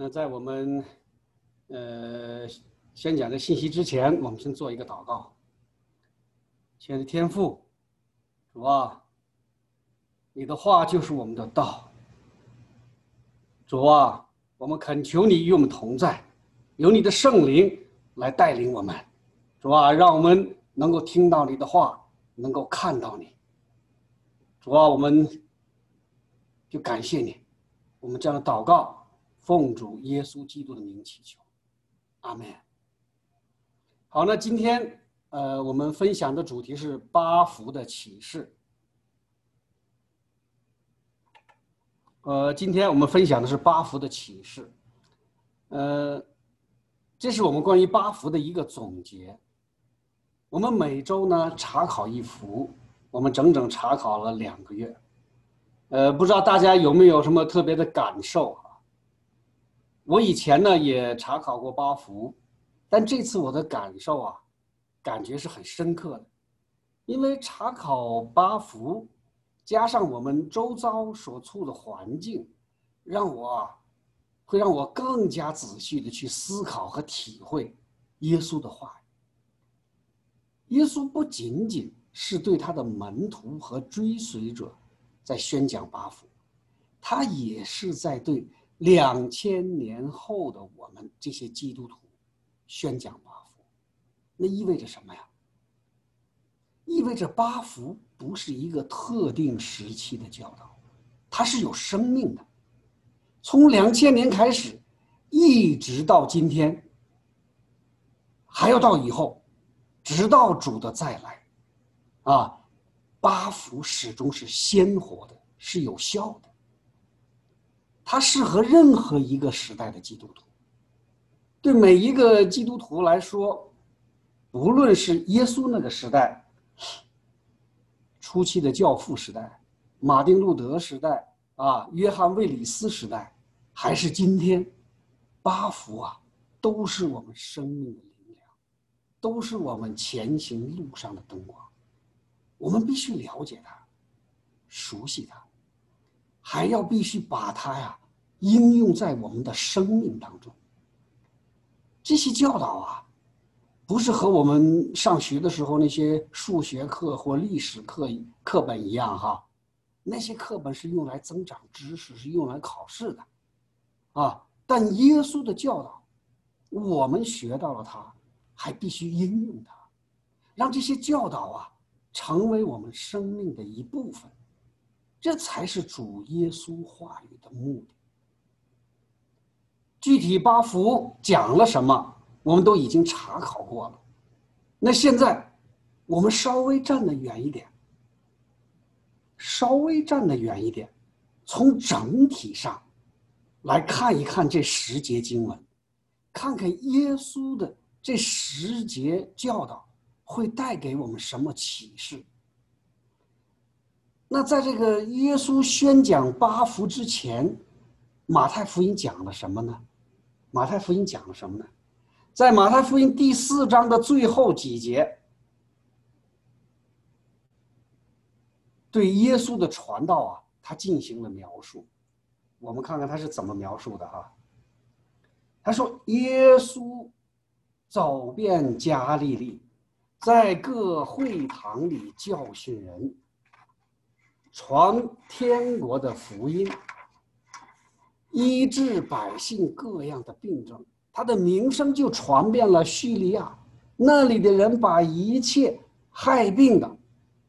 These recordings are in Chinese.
那在我们呃宣讲的信息之前，我们先做一个祷告。亲爱的天父，主啊，你的话就是我们的道。主啊，我们恳求你与我们同在，有你的圣灵来带领我们。主啊，让我们能够听到你的话，能够看到你。主啊，我们就感谢你。我们这样的祷告，奉主耶稣基督的名祈求，阿门。好，那今天呃，我们分享的主题是八福的启示。呃，今天我们分享的是八福的启示，呃，这是我们关于八福的一个总结。我们每周呢查考一幅，我们整整查考了两个月。呃，不知道大家有没有什么特别的感受啊？我以前呢也查考过八福，但这次我的感受啊，感觉是很深刻的，因为查考八福，加上我们周遭所处的环境，让我啊，会让我更加仔细的去思考和体会耶稣的话语。耶稣不仅仅是对他的门徒和追随者。在宣讲八福，他也是在对两千年后的我们这些基督徒宣讲八福。那意味着什么呀？意味着八福不是一个特定时期的教导，它是有生命的，从两千年开始，一直到今天，还要到以后，直到主的再来，啊。八福始终是鲜活的，是有效的。它适合任何一个时代的基督徒。对每一个基督徒来说，不论是耶稣那个时代、初期的教父时代、马丁路德时代啊、约翰卫里斯时代，还是今天，八福啊，都是我们生命的灵粮，都是我们前行路上的灯光。我们必须了解它，熟悉它，还要必须把它呀应用在我们的生命当中。这些教导啊，不是和我们上学的时候那些数学课或历史课课本一样哈，那些课本是用来增长知识，是用来考试的，啊，但耶稣的教导，我们学到了它，还必须应用它，让这些教导啊。成为我们生命的一部分，这才是主耶稣话语的目的。具体八福讲了什么，我们都已经查考过了。那现在，我们稍微站得远一点，稍微站得远一点，从整体上来看一看这十节经文，看看耶稣的这十节教导。会带给我们什么启示？那在这个耶稣宣讲八福之前，马太福音讲了什么呢？马太福音讲了什么呢？在马太福音第四章的最后几节，对耶稣的传道啊，他进行了描述。我们看看他是怎么描述的哈。他说：“耶稣走遍加利利。”在各会堂里教训人，传天国的福音，医治百姓各样的病症，他的名声就传遍了叙利亚。那里的人把一切害病的、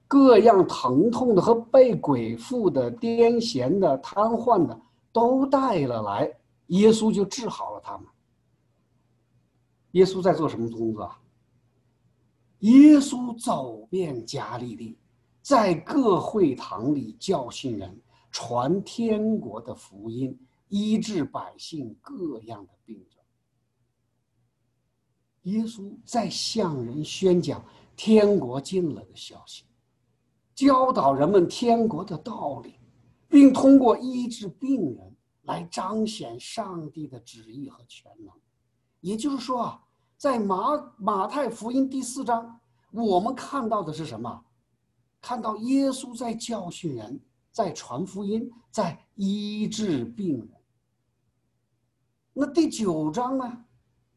各样疼痛的和被鬼附的、癫痫的、瘫痪的都带了来，耶稣就治好了他们。耶稣在做什么工作？耶稣走遍加利利，在各会堂里教训人，传天国的福音，医治百姓各样的病症。耶稣在向人宣讲天国近了的消息，教导人们天国的道理，并通过医治病人来彰显上帝的旨意和全能。也就是说啊。在马马太福音第四章，我们看到的是什么？看到耶稣在教训人，在传福音，在医治病人。那第九章呢？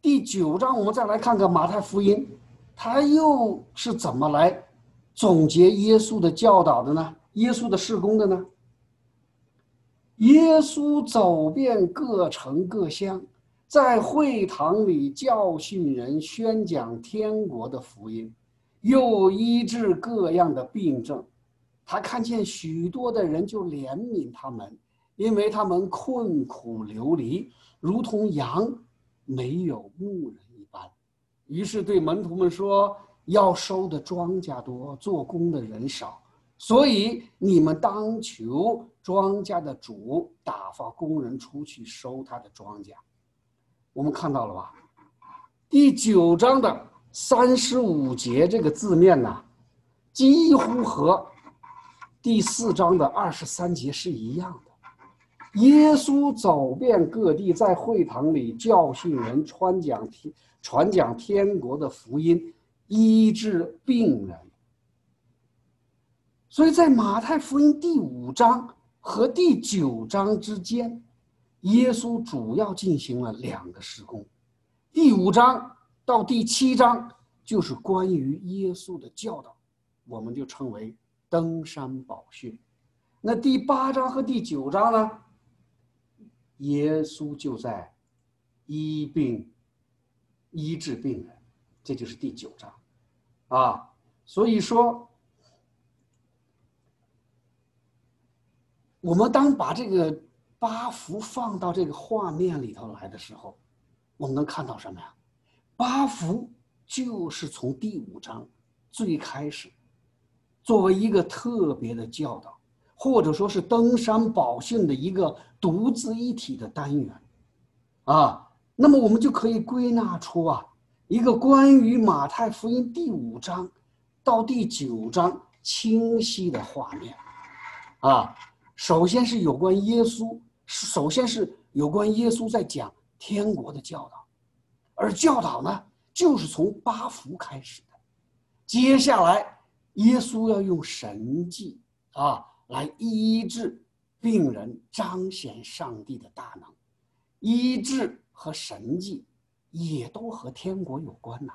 第九章我们再来看看马太福音，他又是怎么来总结耶稣的教导的呢？耶稣的事工的呢？耶稣走遍各城各乡，在会堂里教训人，宣讲天国的福音，又医治各样的病症。他看见许多的人，就怜悯他们，因为他们困苦流离，如同羊没有牧人一般。于是对门徒们说：“要收的庄稼多，做工的人少。”所以你们当求庄稼的主打发工人出去收他的庄稼。我们看到了吧？第九章的三十五节这个字面呢，几乎和第四章的二十三节是一样的。耶稣走遍各地，在会堂里教训人，传讲天传讲天国的福音，医治病人。所以在马太福音第五章和第九章之间，耶稣主要进行了两个施工。第五章到第七章就是关于耶稣的教导，我们就称为登山宝训。那第八章和第九章呢？耶稣就在医病、医治病人，这就是第九章啊。所以说。我们当把这个八幅放到这个画面里头来的时候，我们能看到什么呀？八福就是从第五章最开始，作为一个特别的教导，或者说是登山宝训的一个独自一体的单元，啊，那么我们就可以归纳出啊一个关于马太福音第五章到第九章清晰的画面，啊。首先是有关耶稣，首先是有关耶稣在讲天国的教导，而教导呢，就是从八福开始的。接下来，耶稣要用神迹啊来医治病人，彰显上帝的大能。医治和神迹也都和天国有关呐，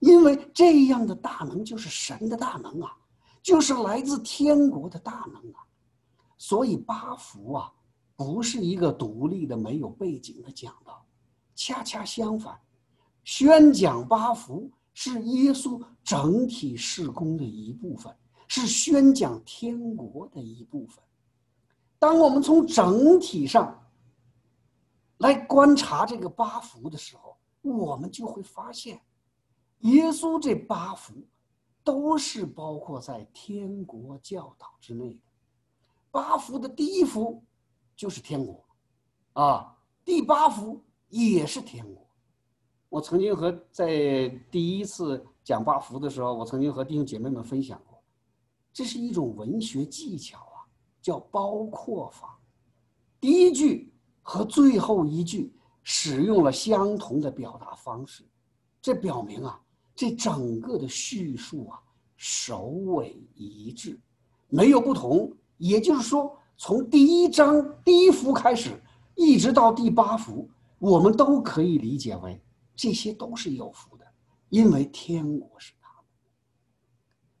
因为这样的大能就是神的大能啊，就是来自天国的大能啊。所以八福啊，不是一个独立的、没有背景的讲道，恰恰相反，宣讲八福是耶稣整体事工的一部分，是宣讲天国的一部分。当我们从整体上来观察这个八福的时候，我们就会发现，耶稣这八福都是包括在天国教导之内的。八福的第一福就是天国，啊，第八福也是天国。我曾经和在第一次讲八福的时候，我曾经和弟兄姐妹们分享过，这是一种文学技巧啊，叫包括法。第一句和最后一句使用了相同的表达方式，这表明啊，这整个的叙述啊首尾一致，没有不同。也就是说，从第一章第一幅开始，一直到第八幅，我们都可以理解为这些都是有福的，因为天国是他们。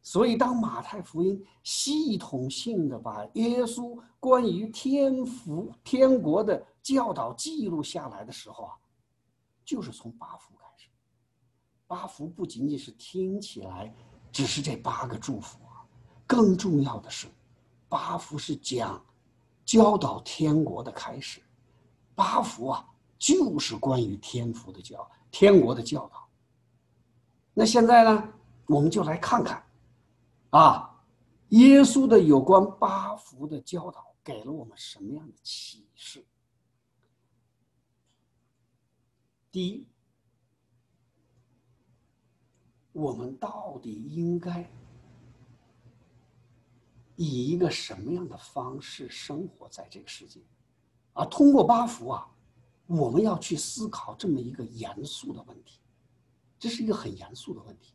所以，当马太福音系统性的把耶稣关于天福、天国的教导记录下来的时候啊，就是从八福开始。八福不仅仅是听起来只是这八个祝福啊，更重要的是。八福是讲教导天国的开始，八福啊，就是关于天福的教天国的教导。那现在呢，我们就来看看，啊，耶稣的有关八福的教导给了我们什么样的启示？第一，我们到底应该？以一个什么样的方式生活在这个世界？啊，通过八福啊，我们要去思考这么一个严肃的问题，这是一个很严肃的问题。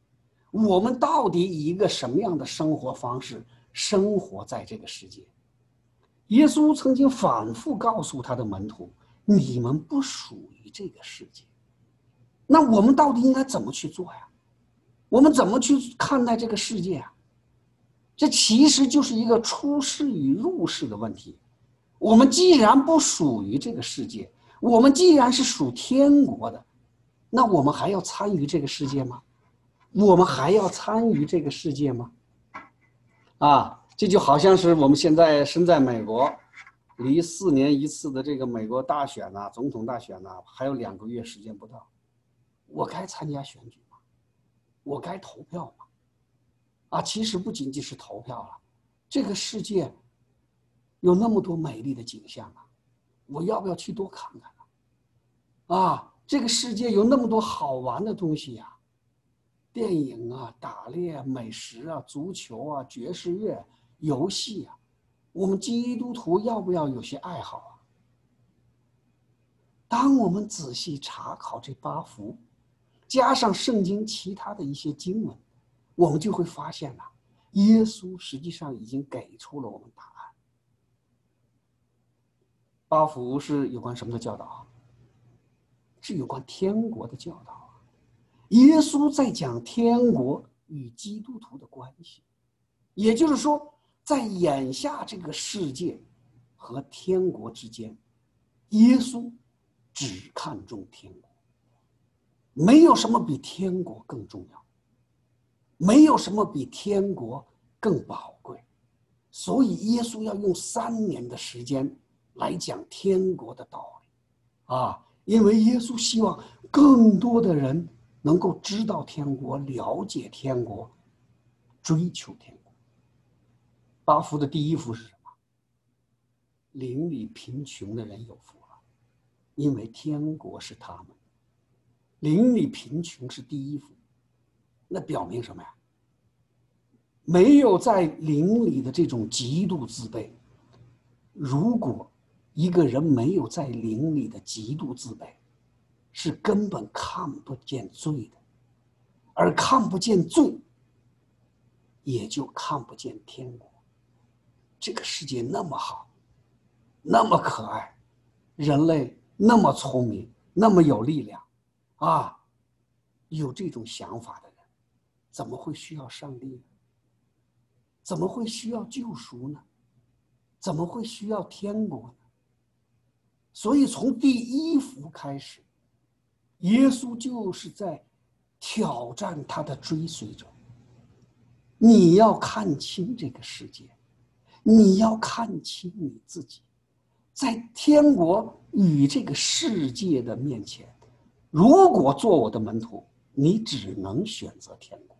我们到底以一个什么样的生活方式生活在这个世界？耶稣曾经反复告诉他的门徒：“你们不属于这个世界。那我们到底应该怎么去做呀？我们怎么去看待这个世界啊？这其实就是一个出世与入世的问题。我们既然不属于这个世界，我们既然是属天国的，那我们还要参与这个世界吗？我们还要参与这个世界吗？啊，这就好像是我们现在身在美国，离四年一次的这个美国大选呐，总统大选呐，还有两个月时间不到，我该参加选举吗？我该投票吗？啊，其实不仅仅是投票了，这个世界有那么多美丽的景象啊，我要不要去多看看？啊，这个世界有那么多好玩的东西呀。电影啊，打猎啊、美食啊，足球啊，爵士乐、游戏啊，我们基督徒要不要有些爱好啊？当我们仔细查考这八福，加上圣经其他的一些经文，我们就会发现呐，耶稣实际上已经给出了我们答案。八福是有关什么的教导？是有关天国的教导。耶稣在讲天国与基督徒的关系，也就是说，在眼下这个世界和天国之间，耶稣只看重天国，没有什么比天国更重要，没有什么比天国更宝贵，所以耶稣要用三年的时间来讲天国的道理，啊，因为耶稣希望更多的人。能够知道天国，了解天国，追求天国。八福的第一福是什么？邻里贫穷的人有福了，因为天国是他们。邻里贫穷是第一福，那表明什么呀？没有在邻里的这种极度自卑。如果一个人没有在灵里的极度自卑，是根本看不见罪的，而看不见罪，也就看不见天国。这个世界那么好，那么可爱，人类那么聪明，那么有力量，啊，有这种想法的人，怎么会需要上帝呢？怎么会需要救赎呢？怎么会需要天国？所以从第一幅开始。耶稣就是在挑战他的追随者。你要看清这个世界，你要看清你自己，在天国与这个世界的面前，如果做我的门徒，你只能选择天国。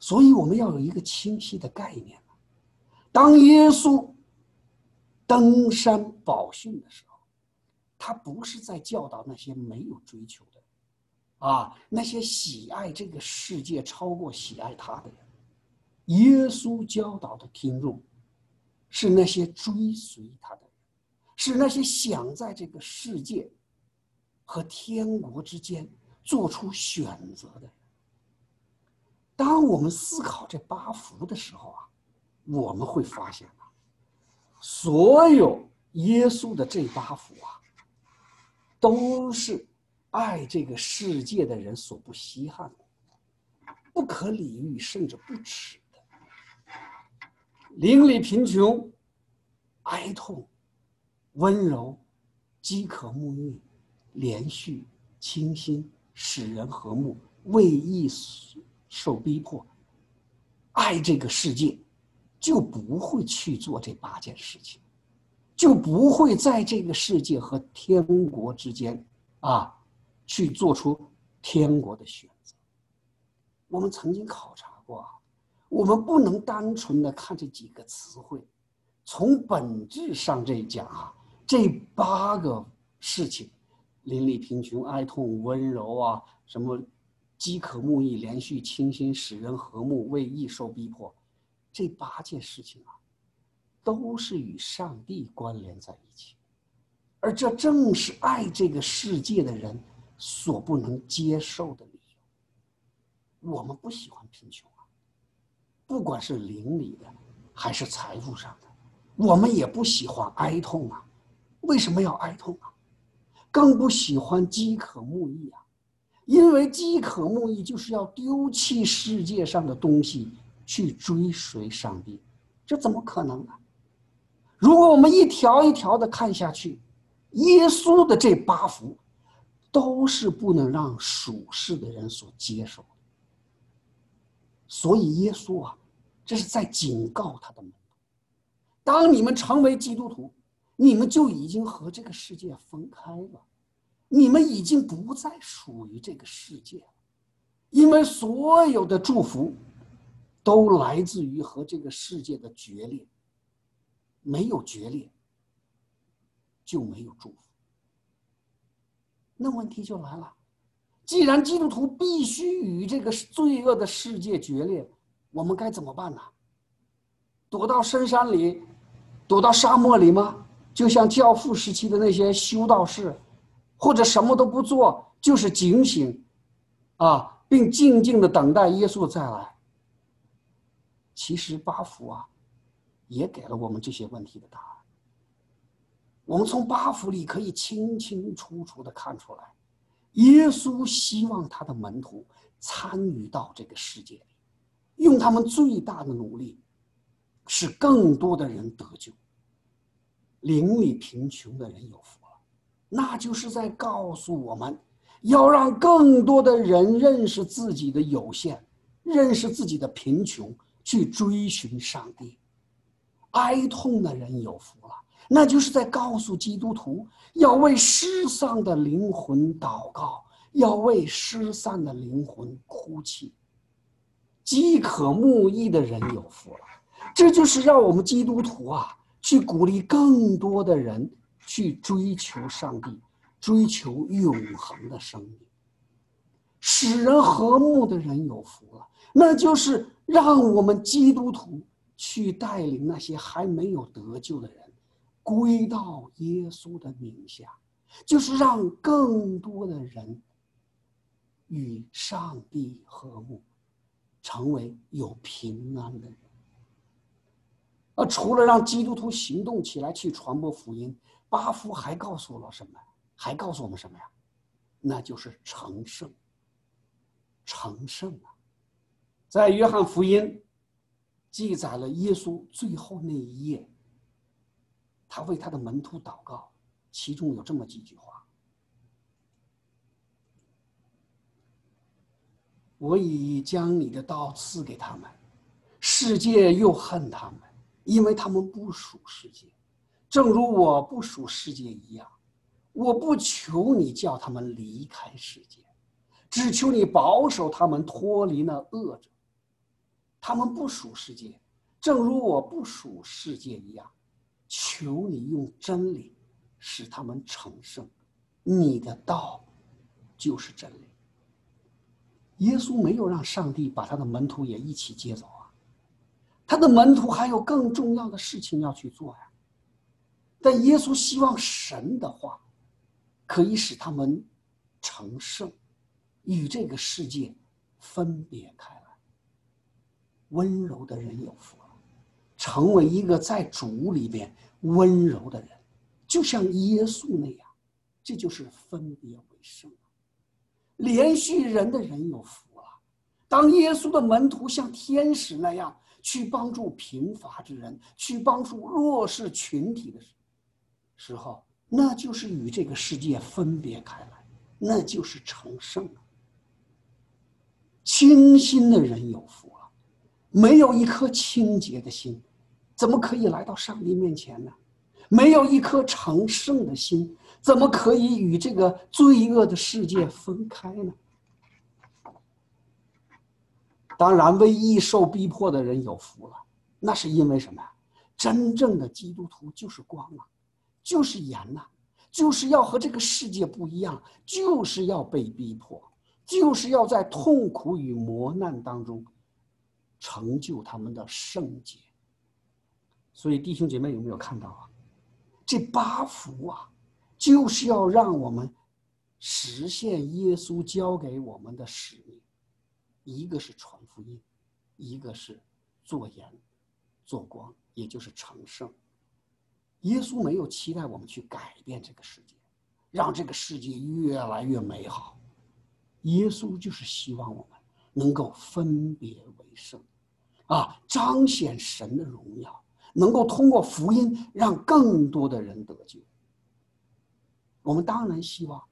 所以我们要有一个清晰的概念当耶稣登山宝训的时候。他不是在教导那些没有追求的，啊，那些喜爱这个世界超过喜爱他的人。耶稣教导的听众，是那些追随他的人，是那些想在这个世界和天国之间做出选择的人。当我们思考这八福的时候啊，我们会发现啊，所有耶稣的这八福啊。都是爱这个世界的人所不稀罕的，不可理喻甚至不耻的。邻里贫穷、哀痛、温柔、饥渴沐浴、连续、清新、使人和睦、为义受逼迫，爱这个世界，就不会去做这八件事情。就不会在这个世界和天国之间，啊，去做出天国的选择。我们曾经考察过，我们不能单纯的看这几个词汇，从本质上这讲啊，这八个事情，邻里贫穷、哀痛、温柔啊，什么饥渴慕义、连续清新、使人和睦、为义受逼迫，这八件事情啊。都是与上帝关联在一起，而这正是爱这个世界的人所不能接受的理由。我们不喜欢贫穷啊，不管是邻里的还是财富上的，我们也不喜欢哀痛啊。为什么要哀痛啊？更不喜欢饥渴慕义啊，因为饥渴慕义就是要丢弃世界上的东西去追随上帝，这怎么可能呢？如果我们一条一条的看下去，耶稣的这八福，都是不能让属世的人所接受。所以耶稣啊，这是在警告他的门徒：当你们成为基督徒，你们就已经和这个世界分开了，你们已经不再属于这个世界了，因为所有的祝福，都来自于和这个世界的决裂。没有决裂，就没有祝福。那问题就来了：既然基督徒必须与这个罪恶的世界决裂，我们该怎么办呢？躲到深山里，躲到沙漠里吗？就像教父时期的那些修道士，或者什么都不做，就是警醒，啊，并静静的等待耶稣再来。其实八福啊。也给了我们这些问题的答案。我们从八福里可以清清楚楚的看出来，耶稣希望他的门徒参与到这个世界里，用他们最大的努力，使更多的人得救。邻里贫穷的人有福了，那就是在告诉我们，要让更多的人认识自己的有限，认识自己的贫穷，去追寻上帝。哀痛的人有福了，那就是在告诉基督徒要为失丧的灵魂祷告，要为失散的灵魂哭泣。饥渴慕义的人有福了，这就是让我们基督徒啊，去鼓励更多的人去追求上帝，追求永恒的生命。使人和睦的人有福了，那就是让我们基督徒。去带领那些还没有得救的人归到耶稣的名下，就是让更多的人与上帝和睦，成为有平安的人。而除了让基督徒行动起来去传播福音，巴夫还告诉了什么？还告诉我们什么呀？那就是成圣。成圣啊，在约翰福音。记载了耶稣最后那一页，他为他的门徒祷告，其中有这么几句话：“我已将你的道赐给他们，世界又恨他们，因为他们不属世界，正如我不属世界一样。我不求你叫他们离开世界，只求你保守他们脱离那恶者。”他们不属世界，正如我不属世界一样。求你用真理使他们成圣，你的道就是真理。耶稣没有让上帝把他的门徒也一起接走啊，他的门徒还有更重要的事情要去做呀。但耶稣希望神的话可以使他们成圣，与这个世界分别开。温柔的人有福了，成为一个在主里边温柔的人，就像耶稣那样，这就是分别为圣。连续人的人有福了，当耶稣的门徒像天使那样去帮助贫乏之人，去帮助弱势群体的时时候，那就是与这个世界分别开来，那就是成圣了。清心的人有福了。没有一颗清洁的心，怎么可以来到上帝面前呢？没有一颗成圣的心，怎么可以与这个罪恶的世界分开呢？当然，为义受逼迫的人有福了，那是因为什么呀？真正的基督徒就是光啊，就是盐呐，就是要和这个世界不一样，就是要被逼迫，就是要在痛苦与磨难当中。成就他们的圣洁。所以弟兄姐妹有没有看到啊？这八福啊，就是要让我们实现耶稣交给我们的使命。一个是传福音，一个是做盐、做光，也就是成圣。耶稣没有期待我们去改变这个世界，让这个世界越来越美好。耶稣就是希望我们能够分别为圣，啊，彰显神的荣耀，能够通过福音让更多的人得救。我们当然希望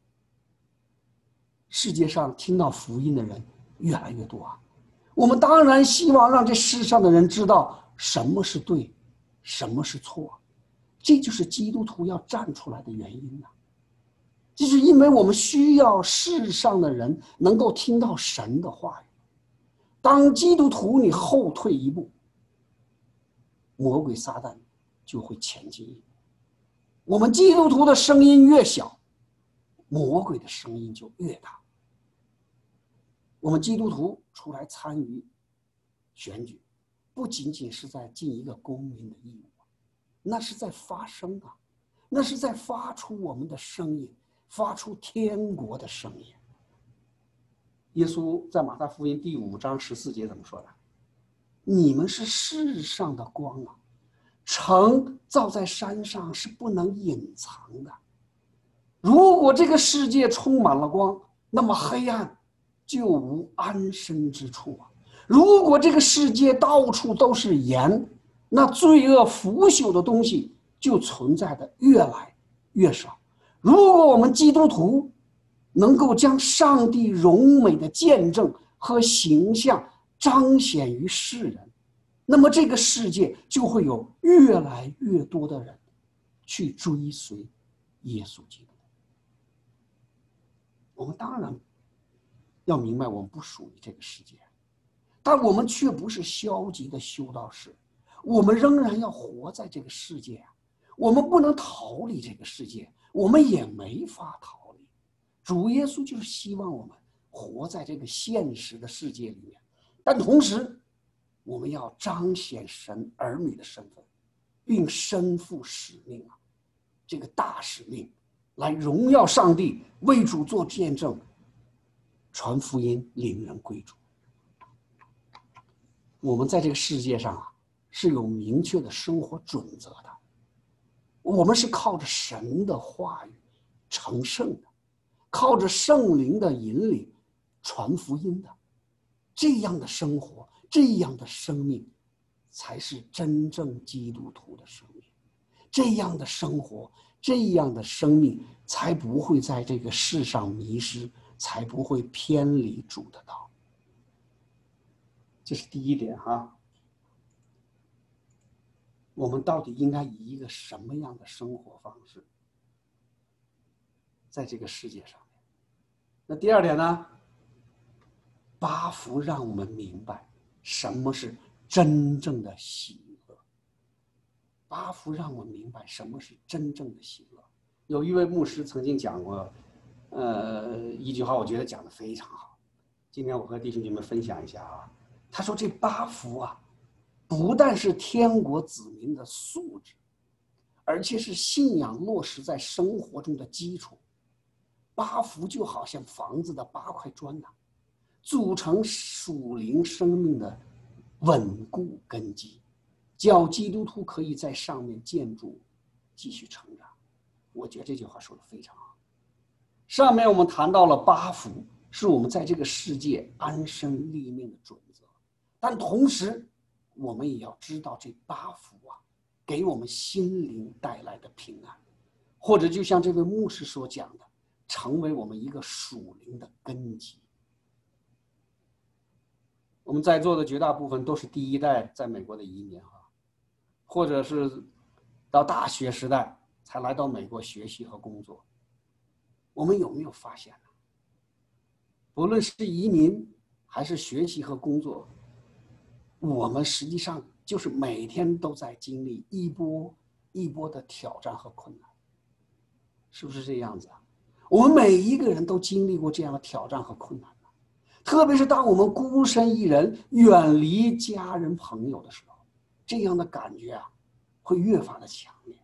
世界上听到福音的人越来越多啊！我们当然希望让这世上的人知道什么是对，什么是错。这就是基督徒要站出来的原因呐！就是因为我们需要世上的人能够听到神的话语。当基督徒你后退一步，魔鬼撒旦就会前进一步。我们基督徒的声音越小，魔鬼的声音就越大。我们基督徒出来参与选举，不仅仅是在尽一个公民的义务，那是在发声啊，那是在发出我们的声音。发出天国的声音。耶稣在马太福音第五章十四节怎么说的？你们是世上的光啊，城造在山上是不能隐藏的。如果这个世界充满了光，那么黑暗就无安身之处啊。如果这个世界到处都是盐，那罪恶腐朽的东西就存在的越来越少。如果我们基督徒能够将上帝荣美的见证和形象彰显于世人，那么这个世界就会有越来越多的人去追随耶稣基督。我们当然要明白，我们不属于这个世界，但我们却不是消极的修道士，我们仍然要活在这个世界啊！我们不能逃离这个世界。我们也没法逃，主耶稣就是希望我们活在这个现实的世界里面，但同时，我们要彰显神儿女的身份，并身负使命啊，这个大使命，来荣耀上帝，为主做见证，传福音，领人归主。我们在这个世界上啊，是有明确的生活准则的。我们是靠着神的话语成圣的，靠着圣灵的引领传福音的，这样的生活，这样的生命，才是真正基督徒的生命。这样的生活，这样的生命，才不会在这个世上迷失，才不会偏离主的道。这是第一点哈。我们到底应该以一个什么样的生活方式，在这个世界上？那第二点呢？八福让我们明白什么是真正的喜乐。八福让我们明白什么是真正的喜乐。有一位牧师曾经讲过，呃，一句话，我觉得讲的非常好。今天我和弟兄姐妹分享一下啊。他说：“这八福啊。”不但是天国子民的素质，而且是信仰落实在生活中的基础。八福就好像房子的八块砖呐，组成属灵生命的稳固根基，叫基督徒可以在上面建筑，继续成长。我觉得这句话说的非常好。上面我们谈到了八福是我们在这个世界安身立命的准则，但同时。我们也要知道这八福啊，给我们心灵带来的平安，或者就像这位牧师所讲的，成为我们一个属灵的根基。我们在座的绝大部分都是第一代在美国的移民哈，或者是到大学时代才来到美国学习和工作。我们有没有发现呢？不论是移民还是学习和工作。我们实际上就是每天都在经历一波一波的挑战和困难，是不是这样子啊？我们每一个人都经历过这样的挑战和困难特别是当我们孤身一人、远离家人朋友的时候，这样的感觉啊，会越发的强烈。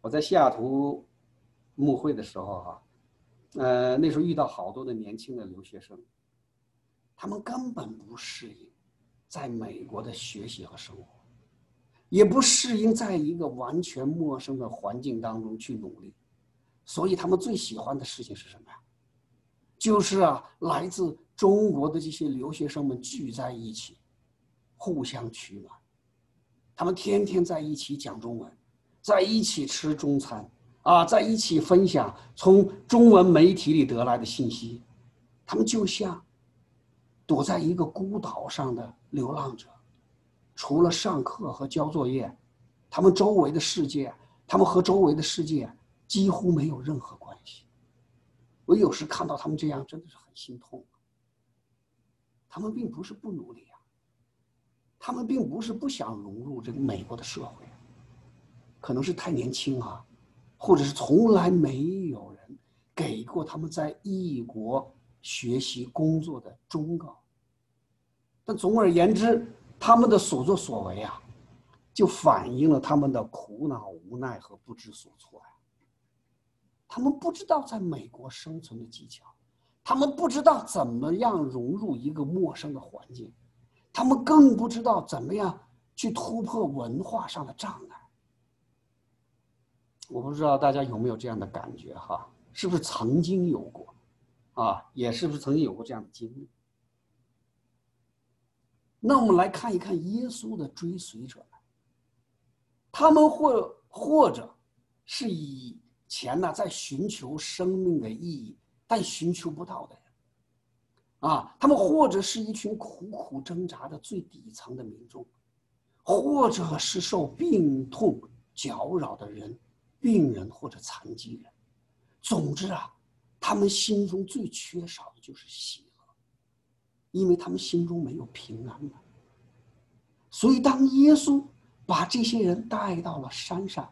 我在西雅图牧会的时候哈，呃，那时候遇到好多的年轻的留学生，他们根本不适应。在美国的学习和生活，也不适应在一个完全陌生的环境当中去努力，所以他们最喜欢的事情是什么呀？就是啊，来自中国的这些留学生们聚在一起，互相取暖。他们天天在一起讲中文，在一起吃中餐，啊，在一起分享从中文媒体里得来的信息。他们就像躲在一个孤岛上的流浪者，除了上课和交作业，他们周围的世界，他们和周围的世界几乎没有任何关系。我有时看到他们这样，真的是很心痛。他们并不是不努力啊，他们并不是不想融入这个美国的社会，可能是太年轻啊，或者是从来没有人给过他们在异国学习工作的忠告。但总而言之，他们的所作所为啊，就反映了他们的苦恼、无奈和不知所措呀。他们不知道在美国生存的技巧，他们不知道怎么样融入一个陌生的环境，他们更不知道怎么样去突破文化上的障碍。我不知道大家有没有这样的感觉哈？是不是曾经有过？啊，也是不是曾经有过这样的经历？那我们来看一看耶稣的追随者们，他们或或者是以。钱呢，在寻求生命的意义，但寻求不到的人，啊，他们或者是一群苦苦挣扎的最底层的民众，或者是受病痛搅扰的人，病人或者残疾人。总之啊，他们心中最缺少的就是喜乐，因为他们心中没有平安了。所以，当耶稣把这些人带到了山上。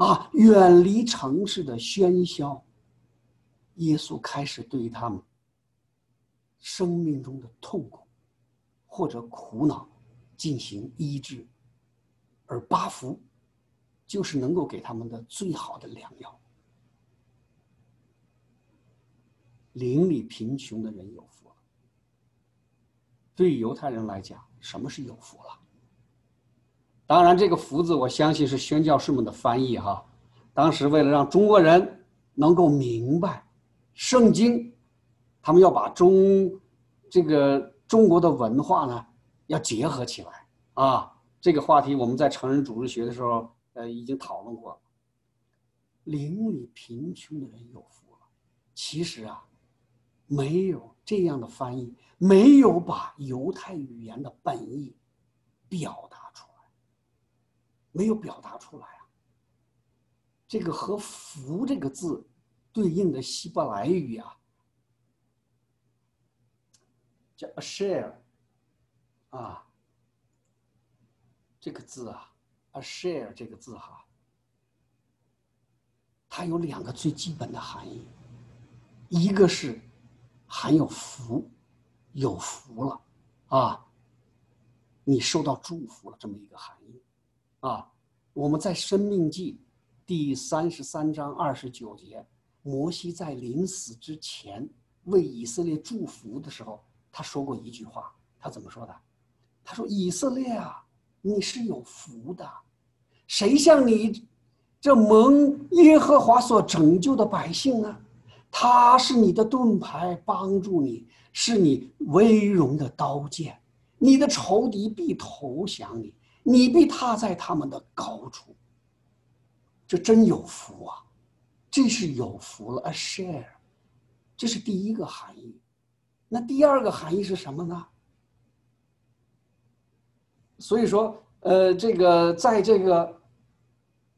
啊，远离城市的喧嚣。耶稣开始对于他们生命中的痛苦或者苦恼进行医治，而八福就是能够给他们的最好的良药。邻里贫穷的人有福了。对于犹太人来讲，什么是有福了？当然，这个“福”字，我相信是宣教士们的翻译哈。当时为了让中国人能够明白圣经，他们要把中这个中国的文化呢要结合起来啊。这个话题我们在成人主日学的时候，呃，已经讨论过了。邻里贫穷的人有福了。其实啊，没有这样的翻译，没有把犹太语言的本意表达。没有表达出来啊！这个和“福”这个字对应的希伯来语啊，叫 “asher”，啊，这个字啊，“asher” 这个字哈，它有两个最基本的含义，一个是含有福，有福了啊，你受到祝福了这么一个含义。啊，我们在《生命记》第三十三章二十九节，摩西在临死之前为以色列祝福的时候，他说过一句话，他怎么说的？他说：“以色列啊，你是有福的，谁像你这蒙耶和华所拯救的百姓呢？他是你的盾牌，帮助你，是你威荣的刀剑，你的仇敌必投降你。”你被踏在他们的高处，这真有福啊！这是有福了，a share，这是第一个含义。那第二个含义是什么呢？所以说，呃，这个在这个，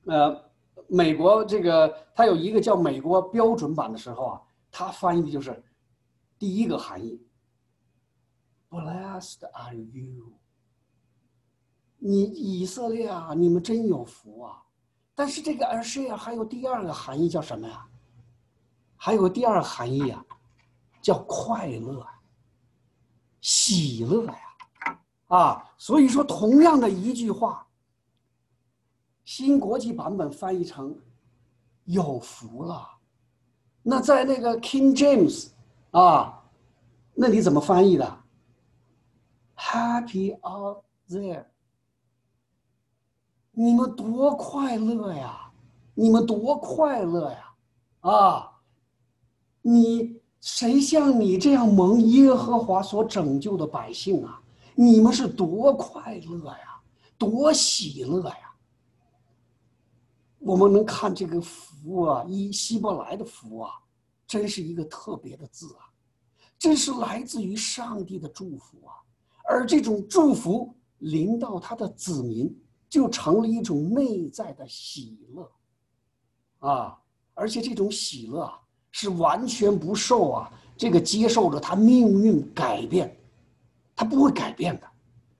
呃，美国这个它有一个叫美国标准版的时候啊，它翻译的就是第一个含义：Blessed are you。你以色列啊，你们真有福啊！但是这个而是呀，还有第二个含义叫什么呀？还有第二个含义啊，叫快乐、喜乐呀！啊，所以说同样的一句话，新国际版本翻译成“有福了”，那在那个 King James 啊，那你怎么翻译的？Happy are there。你们多快乐呀！你们多快乐呀！啊，你谁像你这样蒙耶和华所拯救的百姓啊？你们是多快乐呀，多喜乐呀！我们能看这个福啊，一希伯来的福啊，真是一个特别的字啊，真是来自于上帝的祝福啊。而这种祝福临到他的子民，就成了一种内在的喜乐啊，而且这种喜乐啊，是完全不受啊这个接受着他命运改变，他不会改变的。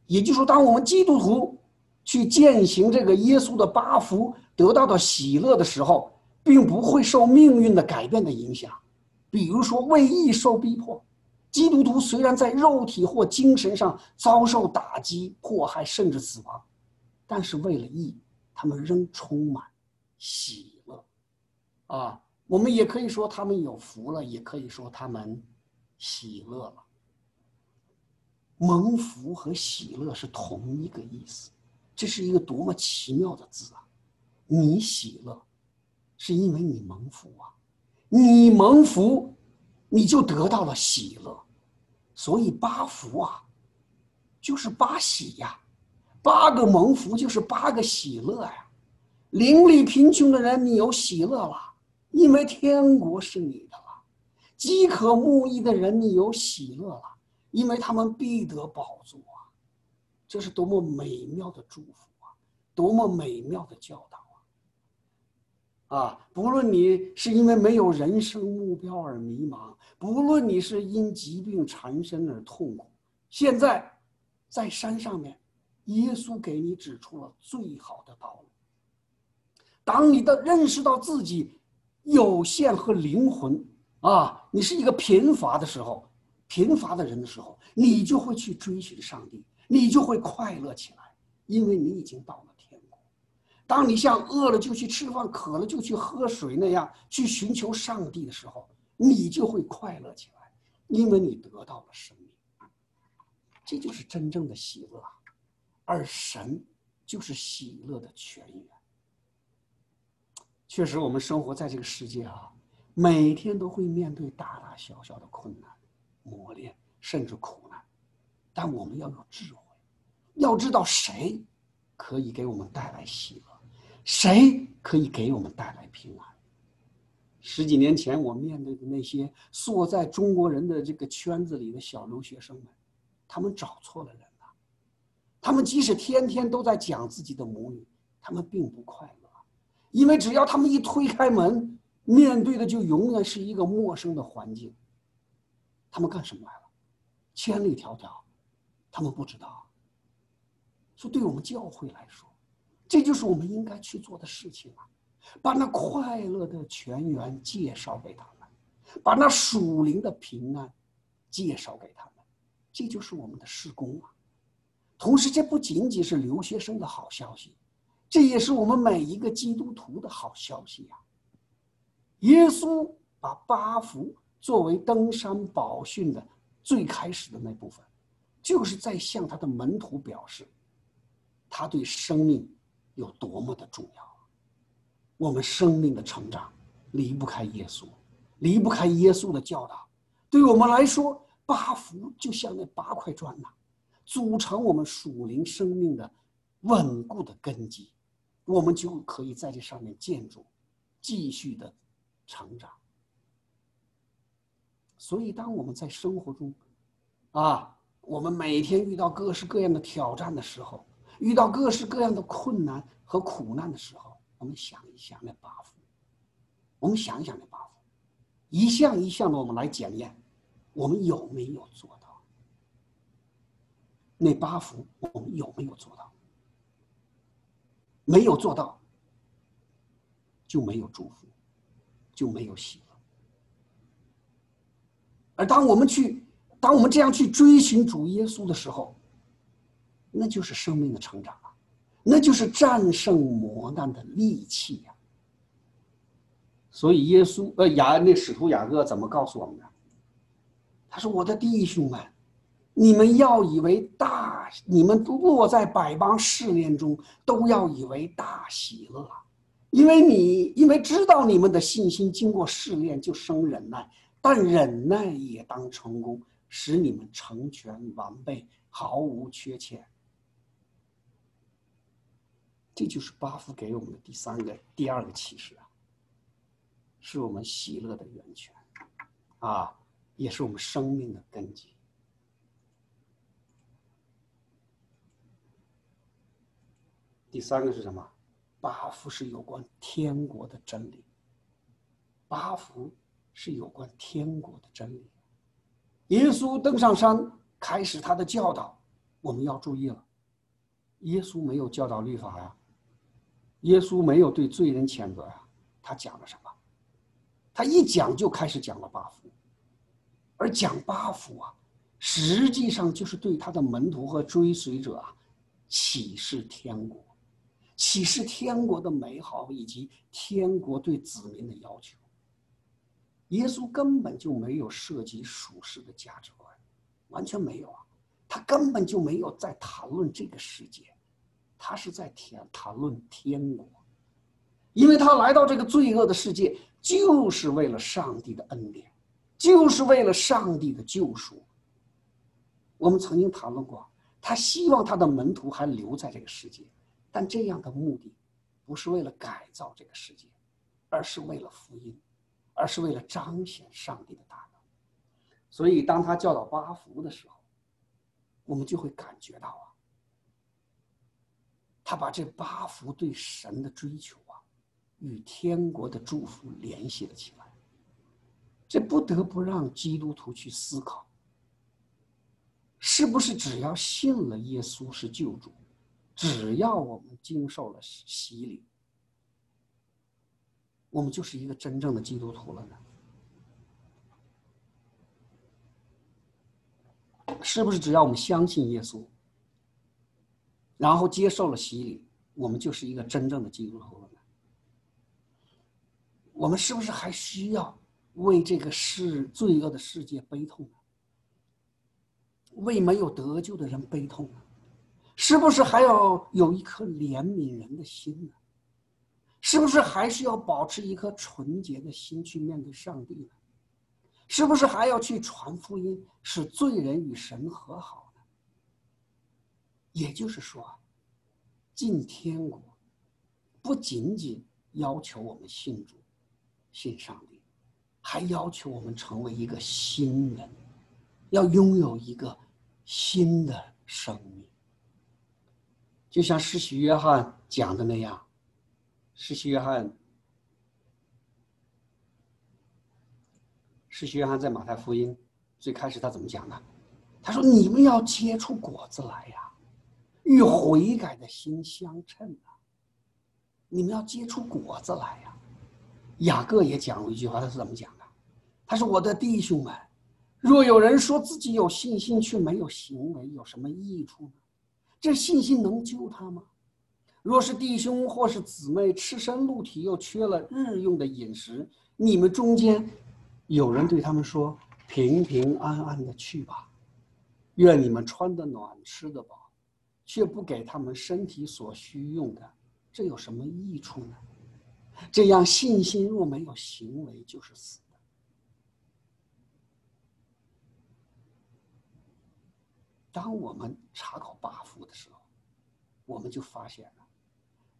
也就是说，当我们基督徒去践行这个耶稣的八福。得到的喜乐的时候，并不会受命运的改变的影响。比如说，为义受逼迫，基督徒虽然在肉体或精神上遭受打击、迫害，甚至死亡，但是为了义，他们仍充满喜乐。啊，我们也可以说他们有福了，也可以说他们喜乐了。蒙福和喜乐是同一个意思，这是一个多么奇妙的字啊！你喜乐，是因为你蒙福啊！你蒙福，你就得到了喜乐，所以八福啊，就是八喜呀，八个蒙福就是八个喜乐呀。邻里贫穷的人，你有喜乐了，因为天国是你的了；饥渴慕义的人，你有喜乐了，因为他们必得宝座啊！这是多么美妙的祝福啊！多么美妙的教导啊！啊，不论你是因为没有人生目标而迷茫，不论你是因疾病缠身而痛苦，现在在山上面，耶稣给你指出了最好的道路。当你的认识到自己有限和灵魂啊，你是一个贫乏的时候，贫乏的人的时候，你就会去追寻上帝，你就会快乐起来，因为你已经到了天国。当你像饿了就去吃饭，渴了就去喝水那样去寻求上帝的时候，你就会快乐起来，因为你得到了生命。这就是真正的喜乐，而神就是喜乐的泉源。确实，我们生活在这个世界啊，每天都会面对大大小小的困难、磨练，甚至苦难，但我们要有智慧，要知道谁可以给我们带来喜乐。谁可以给我们带来平安？十几年前，我面对的那些缩在中国人的这个圈子里的小留学生们，他们找错了人。他们即使天天都在讲自己的母语，他们并不快乐，因为只要他们一推开门，面对的就永远是一个陌生的环境。他们干什么来了？千里迢迢，他们不知道。说对我们教会来说。这就是我们应该去做的事情啊！把那快乐的泉源介绍给他们，把那属灵的平安介绍给他们，这就是我们的施工啊！同时，这不仅仅是留学生的好消息，这也是我们每一个基督徒的好消息呀！耶稣把八福作为登山宝训的最开始的那部分，就是在向他的门徒表示，他对生命。有多么的重要！我们生命的成长离不开耶稣，离不开耶稣的教导。对我们来说，八福就像那八块砖呐，组成我们属灵生命的稳固的根基，我们就可以在这上面建筑，继续的成长。所以，当我们在生活中，啊，我们每天遇到各式各样的挑战的时候，遇到各式各样的困难和苦难的时候，我们想一想那八福，我们想一想那八福，一项一项的我们来检验，我们有没有做？那八福我们有没有做到？没有做到，就没有祝福，就没有喜乐。而当我们去，当我们这样去追寻主耶稣的时候，那就是生命的成长啊，那就是战胜磨难的利器呀。所以耶稣呃雅那使徒雅各怎么告诉我们的？他说：“我的弟兄们，你们要以为大，你们落在百般试炼中，都要以为大喜乐，因为你因为知道你们的信心经过试炼就生忍耐，但忍耐也当成功，使你们成全完备，毫无缺欠。这就是巴夫给我们的第三个、第二个启示啊，是我们喜乐的源泉，啊，也是我们生命的根基。第三个是什么？八福是有关天国的真理。八福是有关天国的真理。耶稣登上山开始他的教导，我们要注意了。耶稣没有教导律法呀，耶稣没有对罪人谴责呀，他讲了什么？他一讲就开始讲了八福，而讲八福啊，实际上就是对他的门徒和追随者啊启示天国。启示天国的美好以及天国对子民的要求。耶稣根本就没有涉及属世的价值观，完全没有啊！他根本就没有在谈论这个世界，他是在谈谈论天国，因为他来到这个罪恶的世界，就是为了上帝的恩典，就是为了上帝的救赎。我们曾经谈论过，他希望他的门徒还留在这个世界。但这样的目的，不是为了改造这个世界，而是为了福音，而是为了彰显上帝的大能。所以，当他教导八福的时候，我们就会感觉到啊，他把这八福对神的追求啊，与天国的祝福联系了起来。这不得不让基督徒去思考：是不是只要信了耶稣是救主？只要我们经受了洗礼，我们就是一个真正的基督徒了呢？是不是只要我们相信耶稣，然后接受了洗礼，我们就是一个真正的基督徒了呢？我们是不是还需要为这个世罪恶的世界悲痛呢？为没有得救的人悲痛呢？是不是还要有一颗怜悯人的心呢？是不是还是要保持一颗纯洁的心去面对上帝呢？是不是还要去传福音，使罪人与神和好呢？也就是说啊，进天国不仅仅要求我们信主、信上帝，还要求我们成为一个新人，要拥有一个新的生命。就像施洗约翰讲的那样，施洗约翰，施洗约翰在马太福音最开始他怎么讲的？他说：“你们要结出果子来呀，与悔改的心相称啊！你们要结出果子来呀。”雅各也讲了一句话，他是怎么讲的？他说：“我的弟兄们，若有人说自己有信心却没有行为，有什么益处呢？”这信心能救他吗？若是弟兄或是姊妹赤身露体，又缺了日用的饮食，你们中间有人对他们说：“平平安安的去吧，愿你们穿得暖，吃得饱，却不给他们身体所需用的，这有什么益处呢？”这样信心若没有行为，就是死。当我们查考八福的时候，我们就发现了，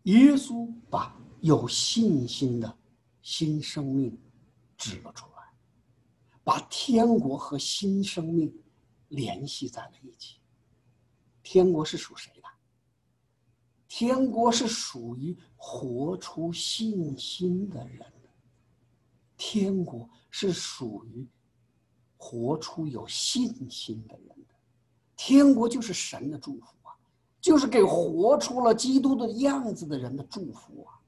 耶稣把有信心的新生命指了出来，把天国和新生命联系在了一起。天国是属谁的？天国是属于活出信心的人。天国是属于活出有信心的人。天国就是神的祝福啊，就是给活出了基督的样子的人的祝福啊。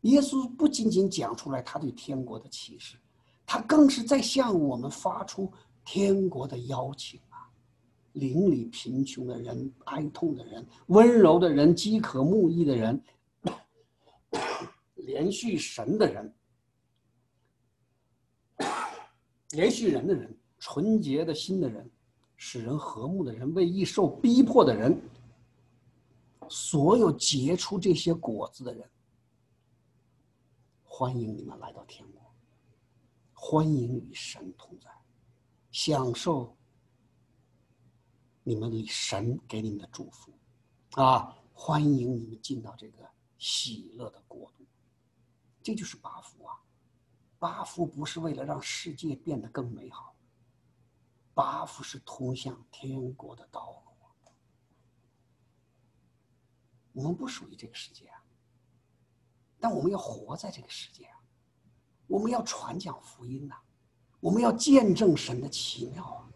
耶稣不仅仅讲出来他对天国的启示，他更是在向我们发出天国的邀请啊。邻里贫穷的人、哀痛的人、温柔的人、饥渴慕义的人、连续神的人、连续人的人、纯洁的心的人。使人和睦的人，为易受逼迫的人，所有结出这些果子的人，欢迎你们来到天国，欢迎与神同在，享受你们里神给你们的祝福，啊，欢迎你们进到这个喜乐的国度，这就是八福啊！八福不是为了让世界变得更美好，八福是通向天国的道路。我们不属于这个世界啊，但我们要活在这个世界啊，我们要传讲福音呐，我们要见证神的奇妙啊，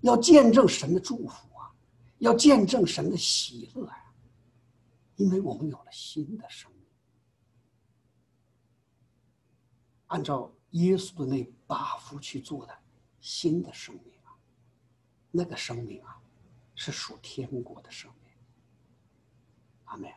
要见证神的祝福啊，要见证神的喜乐呀，因为我们有了新的生命，按照耶稣的那八福去做的新的生命，那个生命啊，是属天国的生命。阿门